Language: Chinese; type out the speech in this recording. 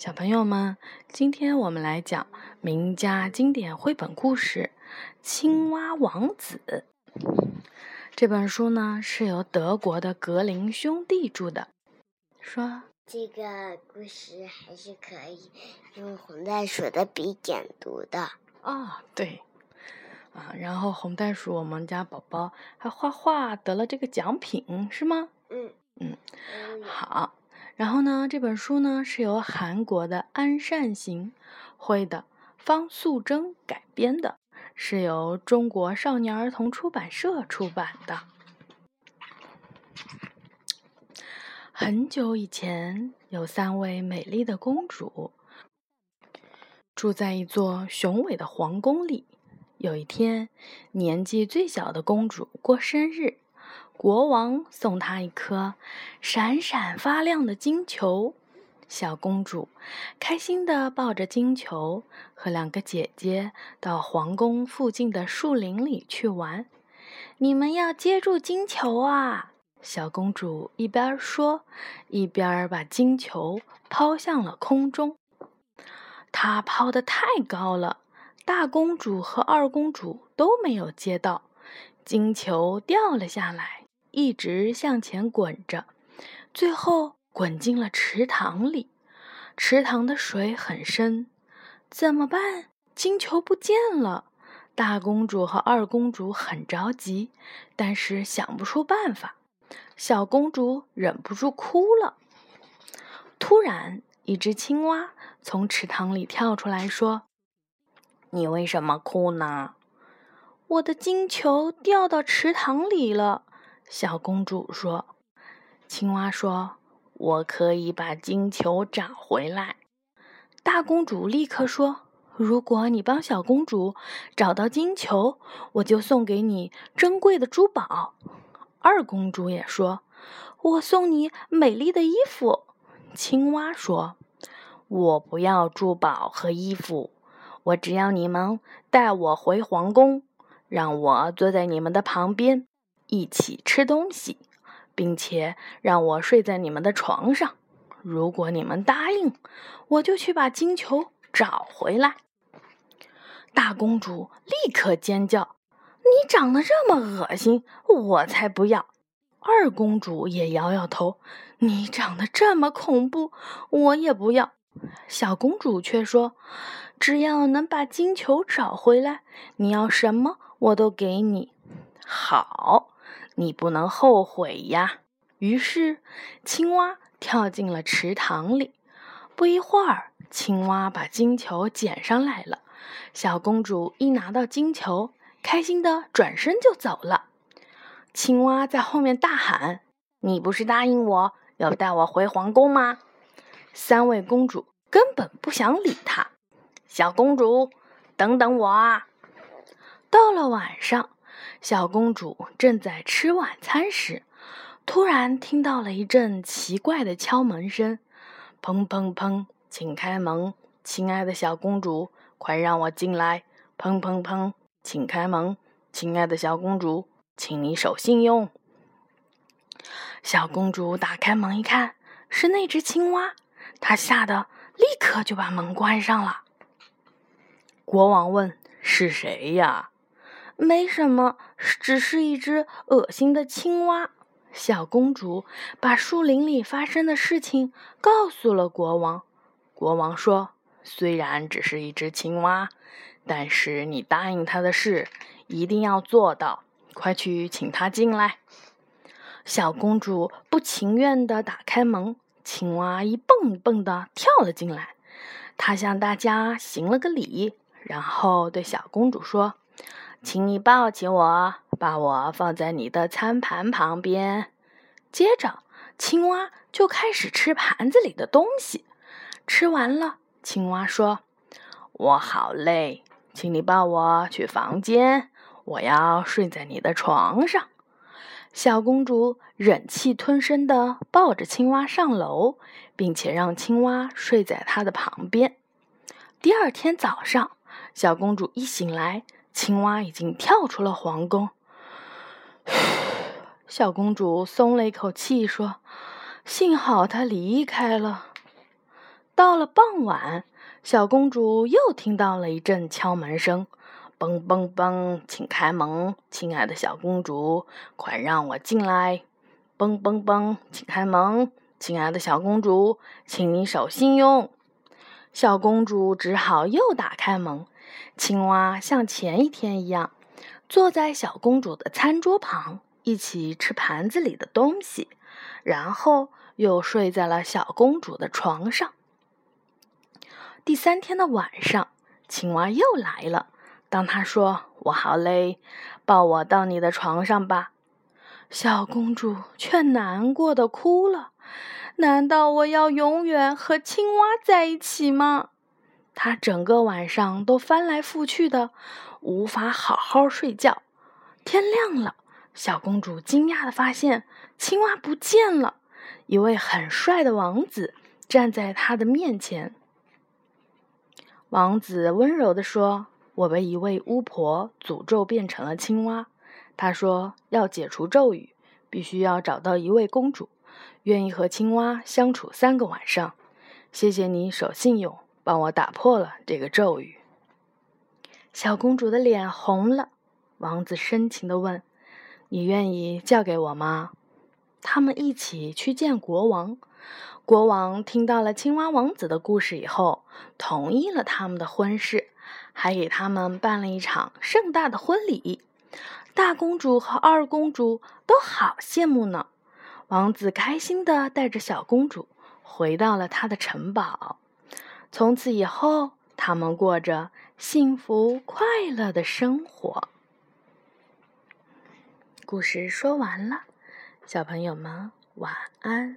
小朋友们，今天我们来讲名家经典绘本故事《青蛙王子》。这本书呢是由德国的格林兄弟著的。说这个故事还是可以用红袋鼠的笔点读的。哦，对，啊，然后红袋鼠我们家宝宝还画画得了这个奖品，是吗？嗯嗯，好。然后呢，这本书呢是由韩国的安善行绘的，方素珍改编的，是由中国少年儿童出版社出版的。很久以前，有三位美丽的公主，住在一座雄伟的皇宫里。有一天，年纪最小的公主过生日。国王送她一颗闪闪发亮的金球，小公主开心地抱着金球，和两个姐姐到皇宫附近的树林里去玩。你们要接住金球啊！小公主一边说，一边把金球抛向了空中。她抛得太高了，大公主和二公主都没有接到，金球掉了下来。一直向前滚着，最后滚进了池塘里。池塘的水很深，怎么办？金球不见了！大公主和二公主很着急，但是想不出办法。小公主忍不住哭了。突然，一只青蛙从池塘里跳出来说：“你为什么哭呢？”“我的金球掉到池塘里了。”小公主说：“青蛙说，我可以把金球找回来。”大公主立刻说：“如果你帮小公主找到金球，我就送给你珍贵的珠宝。”二公主也说：“我送你美丽的衣服。”青蛙说：“我不要珠宝和衣服，我只要你们带我回皇宫，让我坐在你们的旁边。”一起吃东西，并且让我睡在你们的床上。如果你们答应，我就去把金球找回来。大公主立刻尖叫：“你长得这么恶心，我才不要！”二公主也摇摇头：“你长得这么恐怖，我也不要。”小公主却说：“只要能把金球找回来，你要什么我都给你。”好。你不能后悔呀！于是，青蛙跳进了池塘里。不一会儿，青蛙把金球捡上来了。小公主一拿到金球，开心的转身就走了。青蛙在后面大喊：“你不是答应我要带我回皇宫吗？”三位公主根本不想理他。小公主，等等我啊！到了晚上。小公主正在吃晚餐时，突然听到了一阵奇怪的敲门声：“砰砰砰，请开门，亲爱的小公主，快让我进来！”“砰砰砰，请开门，亲爱的小公主，请你守信用。”小公主打开门一看，是那只青蛙，她吓得立刻就把门关上了。国王问：“是谁呀？”没什么，只是一只恶心的青蛙。小公主把树林里发生的事情告诉了国王。国王说：“虽然只是一只青蛙，但是你答应他的事一定要做到。快去请他进来。”小公主不情愿地打开门，青蛙一蹦一蹦地跳了进来。他向大家行了个礼，然后对小公主说。请你抱起我，把我放在你的餐盘旁边。接着，青蛙就开始吃盘子里的东西。吃完了，青蛙说：“我好累，请你抱我去房间，我要睡在你的床上。”小公主忍气吞声地抱着青蛙上楼，并且让青蛙睡在她的旁边。第二天早上，小公主一醒来。青蛙已经跳出了皇宫，小公主松了一口气，说：“幸好她离开了。”到了傍晚，小公主又听到了一阵敲门声，“嘣嘣嘣，请开门，亲爱的小公主，快让我进来！”“嘣嘣嘣，请开门，亲爱的小公主，请你守信用。”小公主只好又打开门。青蛙像前一天一样，坐在小公主的餐桌旁，一起吃盘子里的东西，然后又睡在了小公主的床上。第三天的晚上，青蛙又来了。当他说：“我好累，抱我到你的床上吧。”小公主却难过的哭了。难道我要永远和青蛙在一起吗？他整个晚上都翻来覆去的，无法好好睡觉。天亮了，小公主惊讶的发现青蛙不见了。一位很帅的王子站在她的面前。王子温柔地说：“我被一位巫婆诅咒变成了青蛙。他说要解除咒语，必须要找到一位公主。”愿意和青蛙相处三个晚上，谢谢你守信用，帮我打破了这个咒语。小公主的脸红了，王子深情地问：“你愿意嫁给我吗？”他们一起去见国王。国王听到了青蛙王子的故事以后，同意了他们的婚事，还给他们办了一场盛大的婚礼。大公主和二公主都好羡慕呢。王子开心的带着小公主回到了他的城堡。从此以后，他们过着幸福快乐的生活。故事说完了，小朋友们晚安。